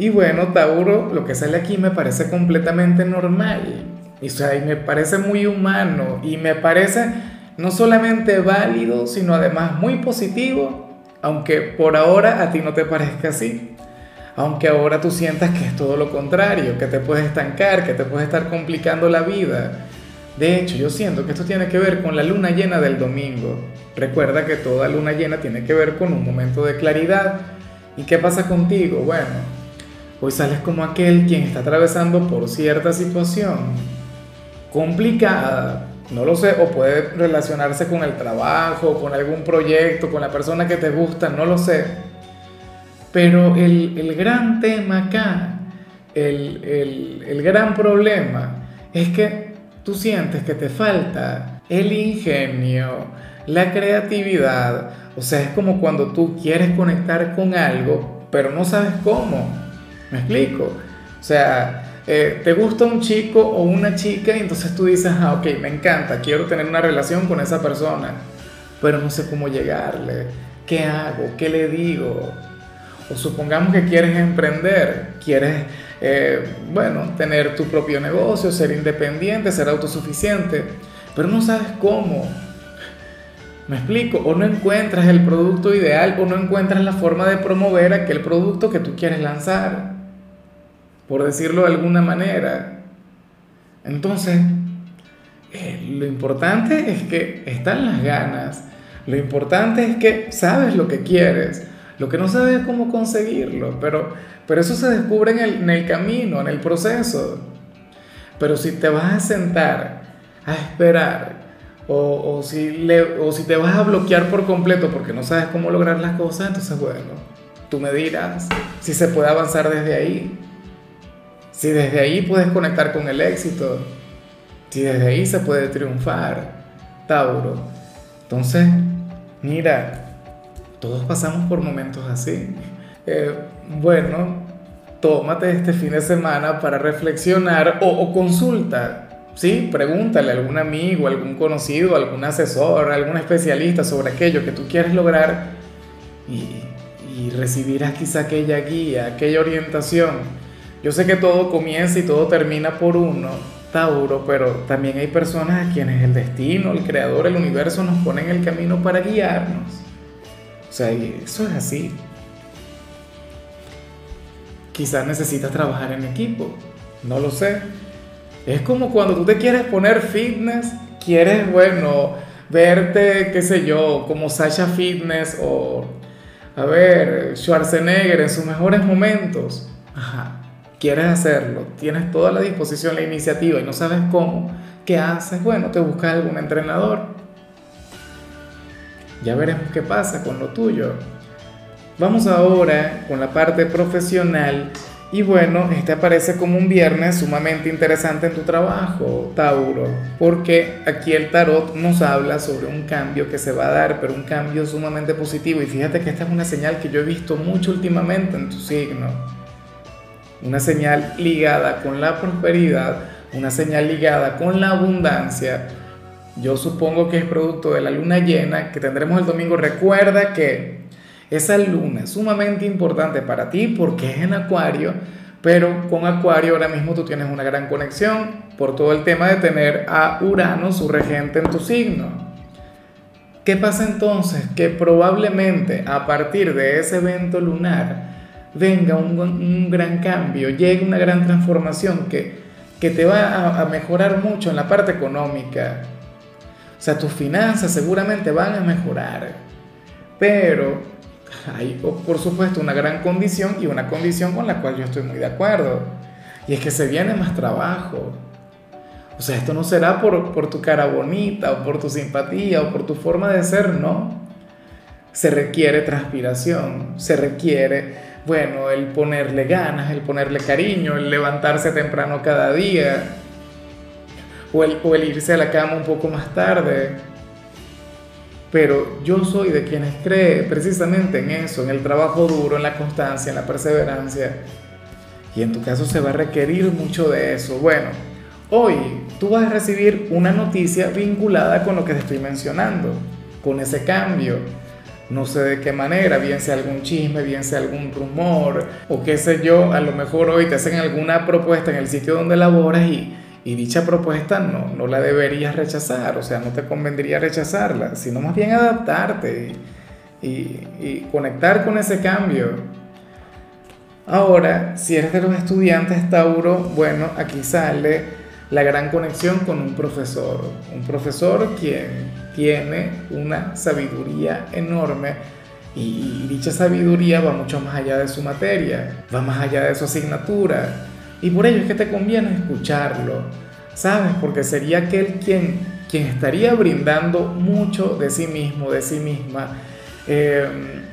Y bueno, Tauro, lo que sale aquí me parece completamente normal. Y, o sea, y me parece muy humano y me parece no solamente válido, sino además muy positivo, aunque por ahora a ti no te parezca así. Aunque ahora tú sientas que es todo lo contrario, que te puedes estancar, que te puede estar complicando la vida. De hecho, yo siento que esto tiene que ver con la luna llena del domingo. Recuerda que toda luna llena tiene que ver con un momento de claridad. ¿Y qué pasa contigo? Bueno, Hoy sales como aquel quien está atravesando por cierta situación complicada, no lo sé, o puede relacionarse con el trabajo, con algún proyecto, con la persona que te gusta, no lo sé. Pero el, gran tema acá, el, el, el gran problema, es que tú sientes que te falta el ingenio, la creatividad. O sea, es como cuando tú quieres conectar con algo, pero no sabes cómo. ¿Me explico? O sea, eh, te gusta un chico o una chica y entonces tú dices, ah, ok, me encanta, quiero tener una relación con esa persona, pero no sé cómo llegarle, ¿qué hago? ¿Qué le digo? O supongamos que quieres emprender, quieres, eh, bueno, tener tu propio negocio, ser independiente, ser autosuficiente, pero no sabes cómo. ¿Me explico? O no encuentras el producto ideal o no encuentras la forma de promover aquel producto que tú quieres lanzar por decirlo de alguna manera. Entonces, eh, lo importante es que están las ganas, lo importante es que sabes lo que quieres, lo que no sabes es cómo conseguirlo, pero, pero eso se descubre en el, camino, en el proceso. Pero si te vas a sentar a esperar, o, o, si le, o si te vas a bloquear por completo porque no sabes cómo lograr las cosas, entonces bueno, tú me dirás si se puede avanzar desde ahí. Si desde ahí puedes conectar con el éxito, si desde ahí se puede triunfar, Tauro. Entonces, mira, todos pasamos por momentos así. Eh, bueno, tómate este fin de semana para reflexionar o, consulta, ¿sí? Pregúntale a algún amigo, algún conocido, algún asesor, algún especialista sobre aquello que tú quieres lograr y, y recibirás quizá aquella guía, aquella orientación yo sé que todo comienza y todo termina por uno, Tauro, pero también hay personas a quienes el destino, el creador, el universo nos pone en el camino para guiarnos. O sea, eso es así. Quizás necesitas trabajar en equipo, no lo sé. Es como cuando tú te quieres poner fitness, quieres, bueno, verte, qué sé yo, como Sasha Fitness o, a ver, Schwarzenegger en sus mejores momentos. Ajá quieres hacerlo, tienes toda la disposición, la iniciativa y no sabes cómo, ¿qué haces? Bueno, te buscas algún entrenador. Ya veremos qué pasa con lo tuyo. Vamos ahora con la parte profesional. Y bueno, este aparece como un viernes sumamente interesante en tu trabajo, Tauro, porque aquí el tarot nos habla sobre un cambio que se va a dar, pero un cambio sumamente positivo. Y fíjate que esta es una señal que yo he visto mucho últimamente en tu signo una señal ligada con la prosperidad, una señal ligada con la abundancia. Yo supongo que es producto de la luna llena que tendremos el domingo. Recuerda que esa luna es sumamente importante para ti porque es en Acuario, pero con Acuario ahora mismo tú tienes una gran conexión por todo el tema de tener a Urano, su regente, en tu signo. ¿Qué pasa entonces? Que probablemente a partir de ese evento lunar, venga un, gran cambio, llegue una gran transformación que, que te va a, mejorar mucho en la parte económica. O sea, tus finanzas seguramente van a mejorar. Pero hay, por supuesto, una gran condición y una condición con la cual yo estoy muy de acuerdo. Y es que se viene más trabajo. O sea, esto no será por, por tu cara bonita o por tu simpatía o por tu forma de ser, no. Se requiere transpiración, se requiere bueno, el ponerle ganas, el ponerle cariño, el levantarse temprano cada día, o el, irse a la cama un poco más tarde. Pero yo soy de quienes cree precisamente en eso, en el trabajo duro, en la constancia, en la perseverancia. Y en tu caso se va a requerir mucho de eso. Bueno, hoy tú vas a recibir una noticia vinculada con lo que te estoy mencionando, con ese cambio. No sé de qué manera, bien sea algún chisme, bien sea algún rumor, o qué sé yo, a lo mejor hoy te hacen alguna propuesta en el sitio donde laboras y, y dicha propuesta no, no la deberías rechazar, o sea, no te convendría rechazarla, sino más bien adaptarte y, y, conectar con ese cambio. Ahora, si eres de los estudiantes Tauro, bueno, aquí sale la gran conexión con un profesor, un profesor quien tiene una sabiduría enorme y dicha sabiduría va mucho más allá de su materia, va más allá de su asignatura y por ello es que te conviene escucharlo, ¿sabes? Porque sería aquel quien, quien estaría brindando mucho de sí mismo, de sí misma. Eh,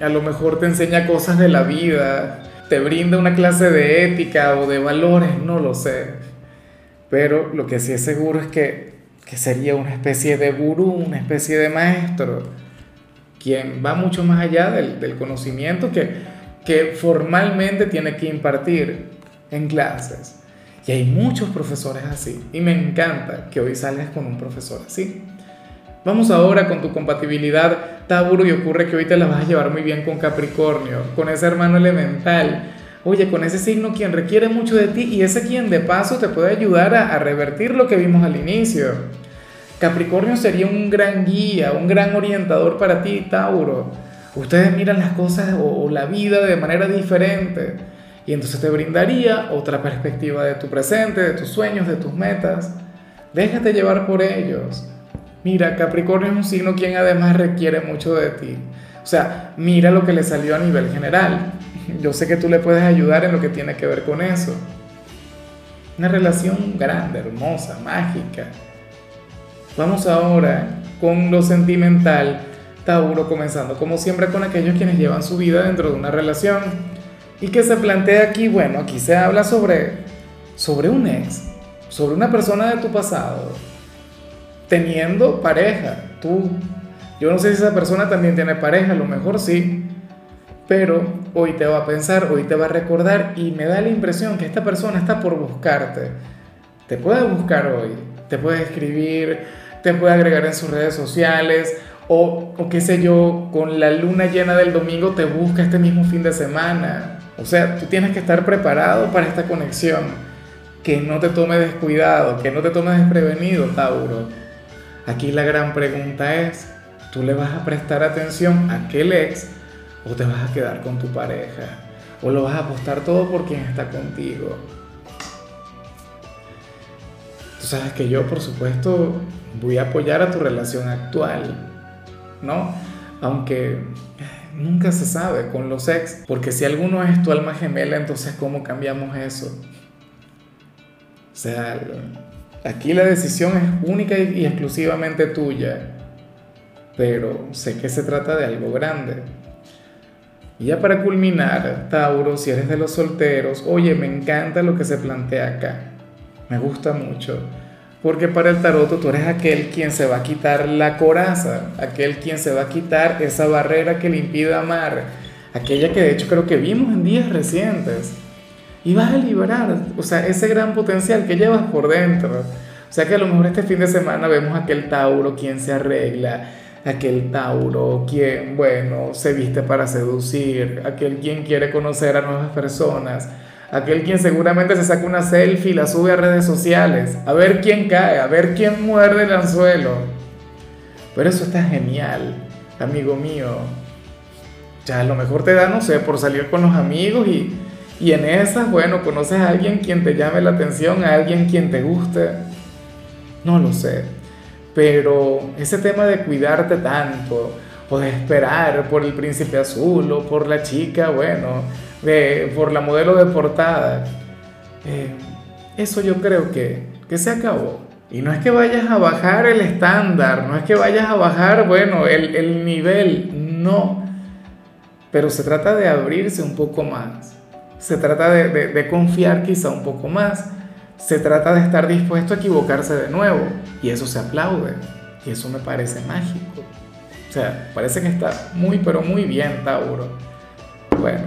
a lo mejor te enseña cosas de la vida, te brinda una clase de ética o de valores, no lo sé pero lo que sí es seguro es que, que sería una especie de gurú, una especie de maestro, quien va mucho más allá del, del conocimiento que, que formalmente tiene que impartir en clases. Y hay muchos profesores así. Y me encanta que hoy salgas con un profesor así. Vamos ahora con tu compatibilidad Tauro y ocurre que hoy te la vas a llevar muy bien con Capricornio, con ese hermano elemental Oye, con ese signo quien requiere mucho de ti y ese quien de paso te puede ayudar a, revertir lo que vimos al inicio. Capricornio sería un gran guía, un gran orientador para ti, Tauro. Ustedes miran las cosas o, la vida de manera diferente y entonces te brindaría otra perspectiva de tu presente, de tus sueños, de tus metas. Déjate llevar por ellos. Mira, Capricornio es un signo quien además requiere mucho de ti. O sea, mira lo que le salió a nivel general. Yo sé que tú le puedes ayudar en lo que tiene que ver con eso. Una relación grande, hermosa, mágica. Vamos ahora con lo sentimental, Tauro, comenzando como siempre con aquellos quienes llevan su vida dentro de una relación. Y que se plantea aquí, bueno, aquí se habla sobre, sobre un ex, sobre una persona de tu pasado, teniendo pareja, tú. Yo no sé si esa persona también tiene pareja, a lo mejor sí, pero hoy te va a pensar, hoy te va a recordar y me da la impresión que esta persona está por buscarte. Te puede buscar hoy, te puede escribir, te puede agregar en sus redes sociales o, o qué sé yo, con la luna llena del domingo te busca este mismo fin de semana. O sea, tú tienes que estar preparado para esta conexión. Que no te tome descuidado, que no te tome desprevenido, Tauro. Aquí la gran pregunta es, ¿tú le vas a prestar atención a aquel ex o te vas a quedar con tu pareja, o lo vas a apostar todo por quien está contigo. Tú sabes que yo, por supuesto, voy a apoyar a tu relación actual, ¿no? Aunque nunca se sabe con los ex, porque si alguno es tu alma gemela, entonces ¿cómo cambiamos eso? O sea, aquí la decisión es única y exclusivamente tuya, pero sé que se trata de algo grande. Y ya para culminar, Tauro, si eres de los solteros, oye, me encanta lo que se plantea acá. Me gusta mucho. Porque para el tarot tú eres aquel quien se va a quitar la coraza, aquel quien se va a quitar esa barrera que le impide amar, aquella que de hecho creo que vimos en días recientes. Y vas a liberar, o sea, ese gran potencial que llevas por dentro. Sea que a lo mejor este fin de semana vemos aquel Tauro quien se arregla, aquel Tauro quien, bueno, se viste para seducir, aquel quien quiere conocer a nuevas personas, aquel quien seguramente se saca una selfie y la sube a redes sociales, a ver quién cae, a ver quién muerde el anzuelo. Pero eso está genial, amigo mío. Ya a lo mejor te da, no sé, por salir con los amigos y, y en esas, bueno, conoces a alguien quien te llame la atención, a alguien quien te guste. No lo sé pero ese tema de cuidarte tanto, o de esperar por el príncipe azul, o por la chica, bueno, de, por la modelo de portada, eh, eso yo creo que, que se acabó. Y no es que vayas a bajar el estándar, no es que vayas a bajar, bueno, el, el nivel, no. pero se trata de abrirse un poco más, se trata de, de, confiar quizá un poco más, se trata de estar dispuesto a equivocarse de nuevo, y eso se aplaude, y eso me parece mágico. O sea, parece que está muy, pero muy bien, Tauro. Bueno,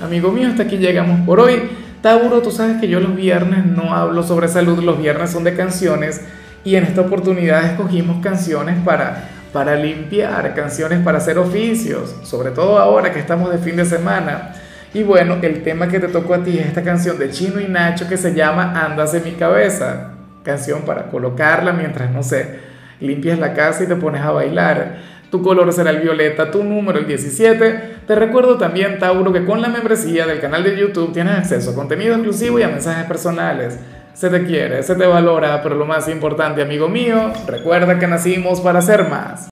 amigo mío, hasta aquí llegamos por hoy. Tauro, tú sabes que yo los viernes no hablo sobre salud, los viernes son de canciones y en esta oportunidad escogimos canciones para, para limpiar, canciones para hacer oficios, sobre todo ahora que estamos de fin de semana. Y bueno, el tema que te tocó a ti es esta canción de Chino y Nacho que se llama Andas en mi cabeza. Canción para colocarla mientras, no sé, limpias la casa y te pones a bailar tu color será el violeta, tu número el 17. Te recuerdo también, Tauro, que con la membresía del canal de YouTube tienes acceso a contenido exclusivo y a mensajes personales. Se te quiere, se te valora, pero lo más importante, amigo mío, recuerda que nacimos para ser más.